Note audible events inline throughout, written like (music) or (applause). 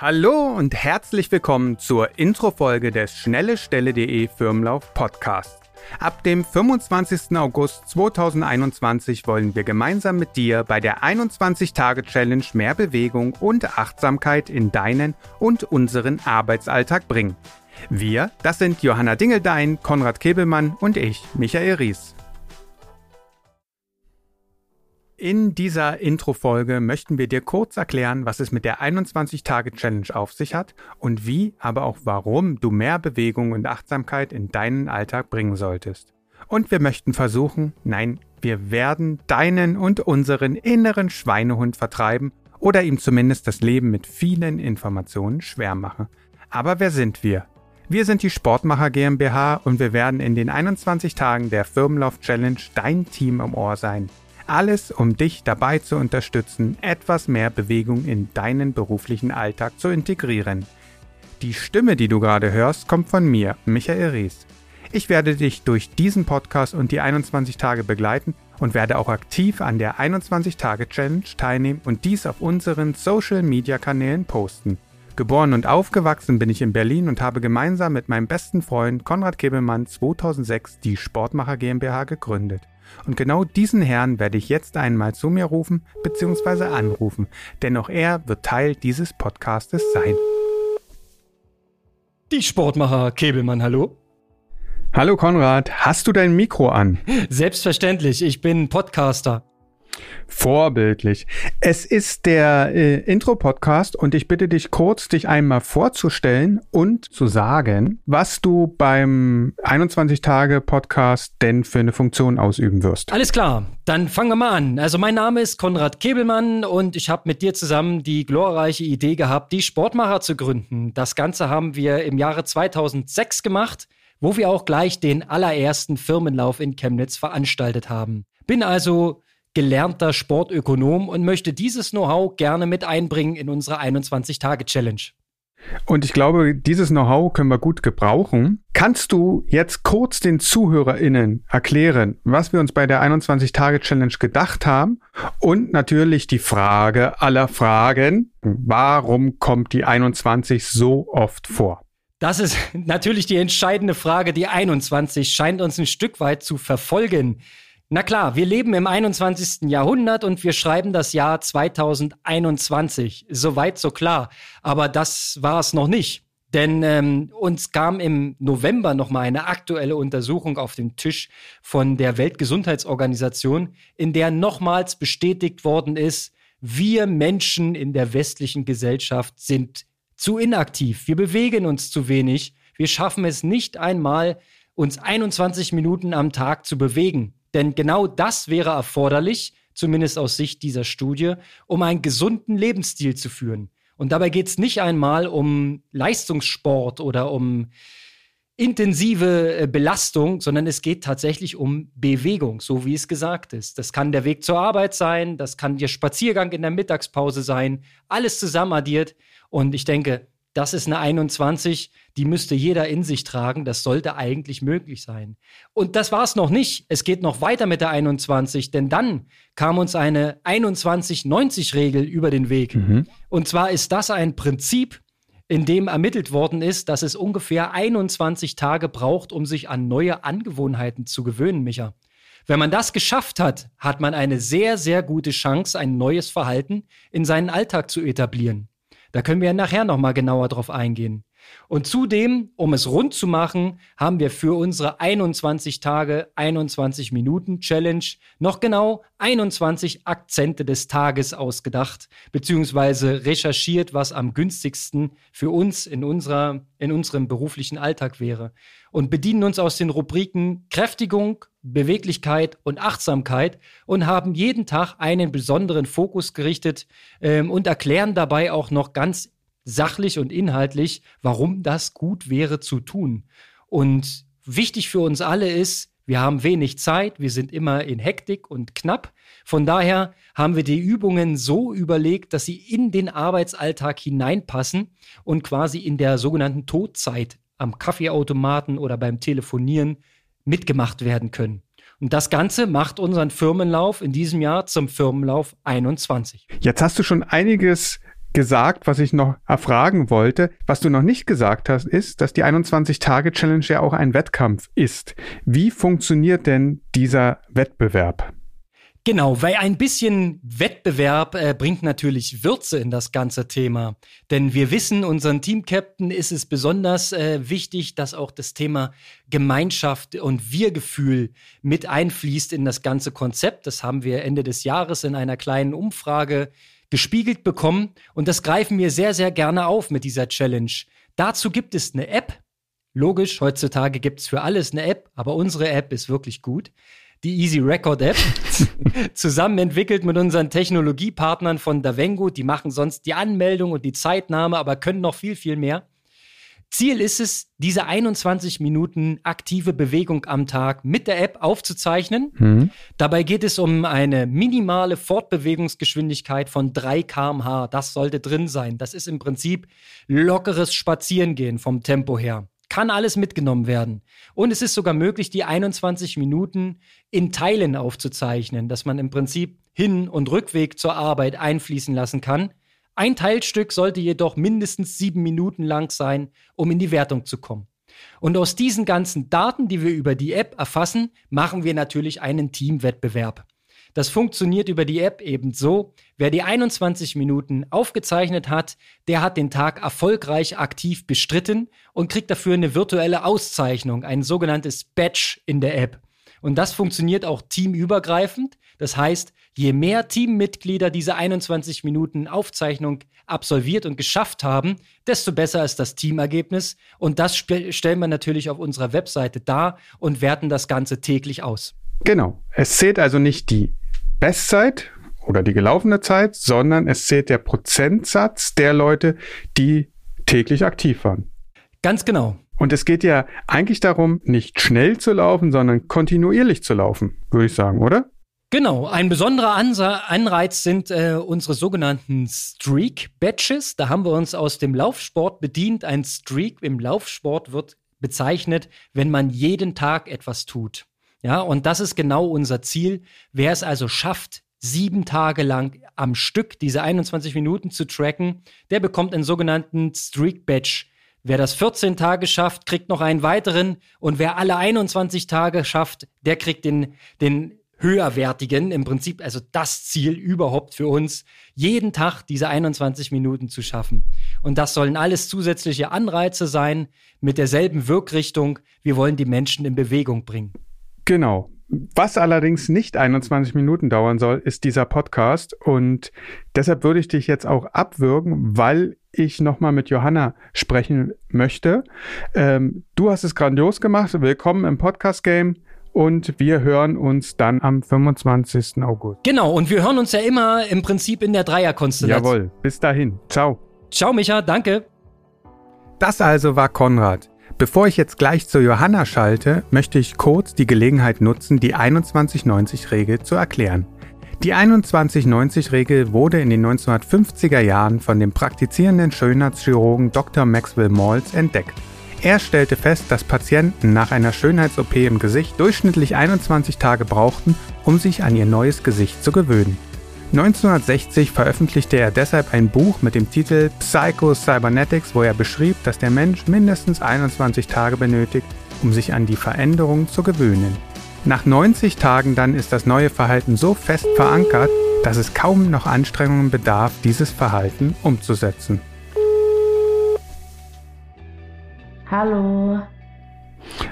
Hallo und herzlich willkommen zur Introfolge des schnellestelle.de Firmenlauf Podcast. Ab dem 25. August 2021 wollen wir gemeinsam mit dir bei der 21-Tage-Challenge mehr Bewegung und Achtsamkeit in deinen und unseren Arbeitsalltag bringen. Wir, das sind Johanna Dingeldein, Konrad Kebelmann und ich, Michael Ries. In dieser Intro-Folge möchten wir dir kurz erklären, was es mit der 21-Tage-Challenge auf sich hat und wie, aber auch warum du mehr Bewegung und Achtsamkeit in deinen Alltag bringen solltest. Und wir möchten versuchen, nein, wir werden deinen und unseren inneren Schweinehund vertreiben oder ihm zumindest das Leben mit vielen Informationen schwer machen. Aber wer sind wir? Wir sind die Sportmacher GmbH und wir werden in den 21 Tagen der Firmenlauf Challenge dein Team im Ohr sein. Alles, um dich dabei zu unterstützen, etwas mehr Bewegung in deinen beruflichen Alltag zu integrieren. Die Stimme, die du gerade hörst, kommt von mir, Michael Ries. Ich werde dich durch diesen Podcast und die 21 Tage begleiten und werde auch aktiv an der 21 Tage Challenge teilnehmen und dies auf unseren Social Media Kanälen posten. Geboren und aufgewachsen bin ich in Berlin und habe gemeinsam mit meinem besten Freund Konrad Kebelmann 2006 die Sportmacher GmbH gegründet. Und genau diesen Herrn werde ich jetzt einmal zu mir rufen bzw. anrufen, denn auch er wird Teil dieses Podcastes sein. Die Sportmacher Kebelmann, hallo. Hallo Konrad, hast du dein Mikro an? Selbstverständlich, ich bin Podcaster. Vorbildlich. Es ist der äh, Intro-Podcast und ich bitte dich kurz, dich einmal vorzustellen und zu sagen, was du beim 21-Tage-Podcast denn für eine Funktion ausüben wirst. Alles klar, dann fangen wir mal an. Also mein Name ist Konrad Kebelmann und ich habe mit dir zusammen die glorreiche Idee gehabt, die Sportmacher zu gründen. Das Ganze haben wir im Jahre 2006 gemacht wo wir auch gleich den allerersten Firmenlauf in Chemnitz veranstaltet haben. Bin also gelernter Sportökonom und möchte dieses Know-how gerne mit einbringen in unsere 21-Tage-Challenge. Und ich glaube, dieses Know-how können wir gut gebrauchen. Kannst du jetzt kurz den ZuhörerInnen erklären, was wir uns bei der 21-Tage-Challenge gedacht haben? Und natürlich die Frage aller Fragen, warum kommt die 21 so oft vor? Das ist (laughs) natürlich die entscheidende Frage. Die 21 scheint uns ein Stück weit zu verfolgen. Na klar, wir leben im 21. Jahrhundert und wir schreiben das Jahr 2021. Soweit so klar. Aber das war es noch nicht. Denn ähm, uns kam im November nochmal eine aktuelle Untersuchung auf den Tisch von der Weltgesundheitsorganisation, in der nochmals bestätigt worden ist, wir Menschen in der westlichen Gesellschaft sind zu inaktiv. Wir bewegen uns zu wenig. Wir schaffen es nicht einmal, uns 21 Minuten am Tag zu bewegen. Denn genau das wäre erforderlich, zumindest aus Sicht dieser Studie, um einen gesunden Lebensstil zu führen. Und dabei geht es nicht einmal um Leistungssport oder um intensive äh, Belastung, sondern es geht tatsächlich um Bewegung, so wie es gesagt ist. Das kann der Weg zur Arbeit sein, das kann der Spaziergang in der Mittagspause sein, alles zusammen addiert. Und ich denke, das ist eine 21, die müsste jeder in sich tragen. Das sollte eigentlich möglich sein. Und das war es noch nicht. Es geht noch weiter mit der 21, denn dann kam uns eine 21-90-Regel über den Weg. Mhm. Und zwar ist das ein Prinzip, in dem ermittelt worden ist, dass es ungefähr 21 Tage braucht, um sich an neue Angewohnheiten zu gewöhnen, Micha. Wenn man das geschafft hat, hat man eine sehr, sehr gute Chance, ein neues Verhalten in seinen Alltag zu etablieren. Da können wir ja nachher nochmal genauer drauf eingehen. Und zudem, um es rund zu machen, haben wir für unsere 21 Tage, 21 Minuten Challenge noch genau 21 Akzente des Tages ausgedacht, beziehungsweise recherchiert, was am günstigsten für uns in, unserer, in unserem beruflichen Alltag wäre. Und bedienen uns aus den Rubriken Kräftigung, Beweglichkeit und Achtsamkeit und haben jeden Tag einen besonderen Fokus gerichtet ähm, und erklären dabei auch noch ganz sachlich und inhaltlich, warum das gut wäre zu tun. Und wichtig für uns alle ist, wir haben wenig Zeit, wir sind immer in Hektik und knapp. Von daher haben wir die Übungen so überlegt, dass sie in den Arbeitsalltag hineinpassen und quasi in der sogenannten Todzeit am Kaffeeautomaten oder beim Telefonieren mitgemacht werden können. Und das Ganze macht unseren Firmenlauf in diesem Jahr zum Firmenlauf 21. Jetzt hast du schon einiges gesagt, was ich noch erfragen wollte. Was du noch nicht gesagt hast, ist, dass die 21-Tage-Challenge ja auch ein Wettkampf ist. Wie funktioniert denn dieser Wettbewerb? Genau, weil ein bisschen Wettbewerb äh, bringt natürlich Würze in das ganze Thema. Denn wir wissen, unseren Teamcaptain ist es besonders äh, wichtig, dass auch das Thema Gemeinschaft und Wir-Gefühl mit einfließt in das ganze Konzept. Das haben wir Ende des Jahres in einer kleinen Umfrage gespiegelt bekommen. Und das greifen wir sehr, sehr gerne auf mit dieser Challenge. Dazu gibt es eine App. Logisch, heutzutage gibt es für alles eine App, aber unsere App ist wirklich gut die Easy Record App, (laughs) zusammen entwickelt mit unseren Technologiepartnern von Davengo. Die machen sonst die Anmeldung und die Zeitnahme, aber können noch viel, viel mehr. Ziel ist es, diese 21 Minuten aktive Bewegung am Tag mit der App aufzuzeichnen. Mhm. Dabei geht es um eine minimale Fortbewegungsgeschwindigkeit von 3 km/h. Das sollte drin sein. Das ist im Prinzip lockeres Spazierengehen vom Tempo her kann alles mitgenommen werden. Und es ist sogar möglich, die 21 Minuten in Teilen aufzuzeichnen, dass man im Prinzip Hin- und Rückweg zur Arbeit einfließen lassen kann. Ein Teilstück sollte jedoch mindestens sieben Minuten lang sein, um in die Wertung zu kommen. Und aus diesen ganzen Daten, die wir über die App erfassen, machen wir natürlich einen Teamwettbewerb. Das funktioniert über die App eben so. Wer die 21 Minuten aufgezeichnet hat, der hat den Tag erfolgreich aktiv bestritten und kriegt dafür eine virtuelle Auszeichnung, ein sogenanntes Badge in der App. Und das funktioniert auch teamübergreifend. Das heißt, je mehr Teammitglieder diese 21 Minuten Aufzeichnung absolviert und geschafft haben, desto besser ist das Teamergebnis. Und das stellen wir natürlich auf unserer Webseite dar und werten das Ganze täglich aus. Genau. Es zählt also nicht die Bestzeit oder die gelaufene Zeit, sondern es zählt der Prozentsatz der Leute, die täglich aktiv waren. Ganz genau. Und es geht ja eigentlich darum, nicht schnell zu laufen, sondern kontinuierlich zu laufen, würde ich sagen, oder? Genau, ein besonderer Anreiz sind äh, unsere sogenannten Streak-Badges. Da haben wir uns aus dem Laufsport bedient. Ein Streak im Laufsport wird bezeichnet, wenn man jeden Tag etwas tut. Ja, und das ist genau unser Ziel. Wer es also schafft, sieben Tage lang am Stück diese 21 Minuten zu tracken, der bekommt einen sogenannten Streak Badge. Wer das 14 Tage schafft, kriegt noch einen weiteren. Und wer alle 21 Tage schafft, der kriegt den, den höherwertigen, im Prinzip also das Ziel überhaupt für uns, jeden Tag diese 21 Minuten zu schaffen. Und das sollen alles zusätzliche Anreize sein mit derselben Wirkrichtung. Wir wollen die Menschen in Bewegung bringen. Genau. Was allerdings nicht 21 Minuten dauern soll, ist dieser Podcast. Und deshalb würde ich dich jetzt auch abwürgen, weil ich nochmal mit Johanna sprechen möchte. Ähm, du hast es grandios gemacht. Willkommen im Podcast-Game. Und wir hören uns dann am 25. August. Genau, und wir hören uns ja immer im Prinzip in der Dreierkonstellation. Jawohl, bis dahin. Ciao. Ciao, Micha, danke. Das also war Konrad. Bevor ich jetzt gleich zu Johanna schalte, möchte ich kurz die Gelegenheit nutzen, die 2190-Regel zu erklären. Die 2190-Regel wurde in den 1950er Jahren von dem praktizierenden Schönheitschirurgen Dr. Maxwell Maltz entdeckt. Er stellte fest, dass Patienten nach einer Schönheits-OP im Gesicht durchschnittlich 21 Tage brauchten, um sich an ihr neues Gesicht zu gewöhnen. 1960 veröffentlichte er deshalb ein Buch mit dem Titel Psycho Cybernetics, wo er beschrieb, dass der Mensch mindestens 21 Tage benötigt, um sich an die Veränderungen zu gewöhnen. Nach 90 Tagen dann ist das neue Verhalten so fest verankert, dass es kaum noch Anstrengungen bedarf, dieses Verhalten umzusetzen. Hallo,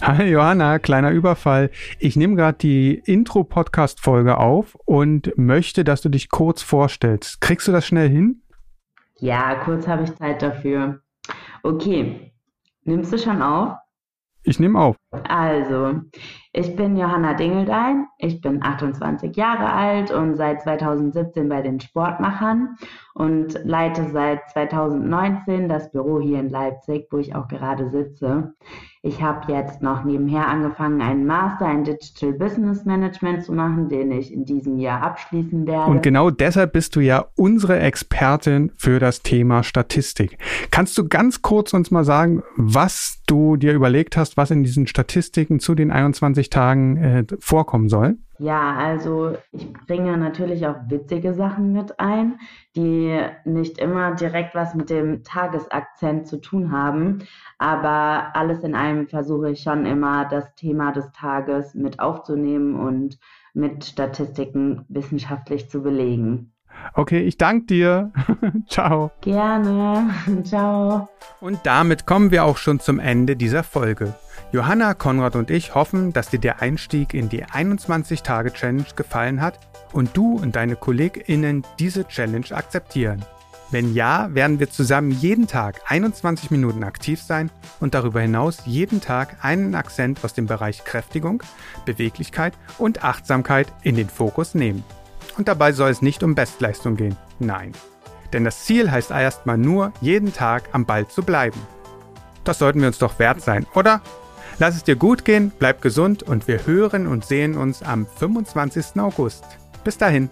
Hi Johanna, kleiner Überfall. Ich nehme gerade die Intro-Podcast-Folge auf und möchte, dass du dich kurz vorstellst. Kriegst du das schnell hin? Ja, kurz habe ich Zeit dafür. Okay, nimmst du schon auf? Ich nehme auf. Also, ich bin Johanna Dingeldein, ich bin 28 Jahre alt und seit 2017 bei den Sportmachern und leite seit 2019 das Büro hier in Leipzig, wo ich auch gerade sitze. Ich habe jetzt noch nebenher angefangen, einen Master in Digital Business Management zu machen, den ich in diesem Jahr abschließen werde. Und genau deshalb bist du ja unsere Expertin für das Thema Statistik. Kannst du ganz kurz uns mal sagen, was du dir überlegt hast, was in diesen Statistiken zu den 21 Tagen äh, vorkommen soll? Ja, also ich bringe natürlich auch witzige Sachen mit ein, die nicht immer direkt was mit dem Tagesakzent zu tun haben. Aber alles in allem versuche ich schon immer, das Thema des Tages mit aufzunehmen und mit Statistiken wissenschaftlich zu belegen. Okay, ich danke dir. (laughs) Ciao. Gerne. (laughs) Ciao. Und damit kommen wir auch schon zum Ende dieser Folge. Johanna, Konrad und ich hoffen, dass dir der Einstieg in die 21-Tage-Challenge gefallen hat und du und deine KollegInnen diese Challenge akzeptieren. Wenn ja, werden wir zusammen jeden Tag 21 Minuten aktiv sein und darüber hinaus jeden Tag einen Akzent aus dem Bereich Kräftigung, Beweglichkeit und Achtsamkeit in den Fokus nehmen. Und dabei soll es nicht um Bestleistung gehen. Nein. Denn das Ziel heißt erstmal nur, jeden Tag am Ball zu bleiben. Das sollten wir uns doch wert sein, oder? Lass es dir gut gehen, bleib gesund und wir hören und sehen uns am 25. August. Bis dahin.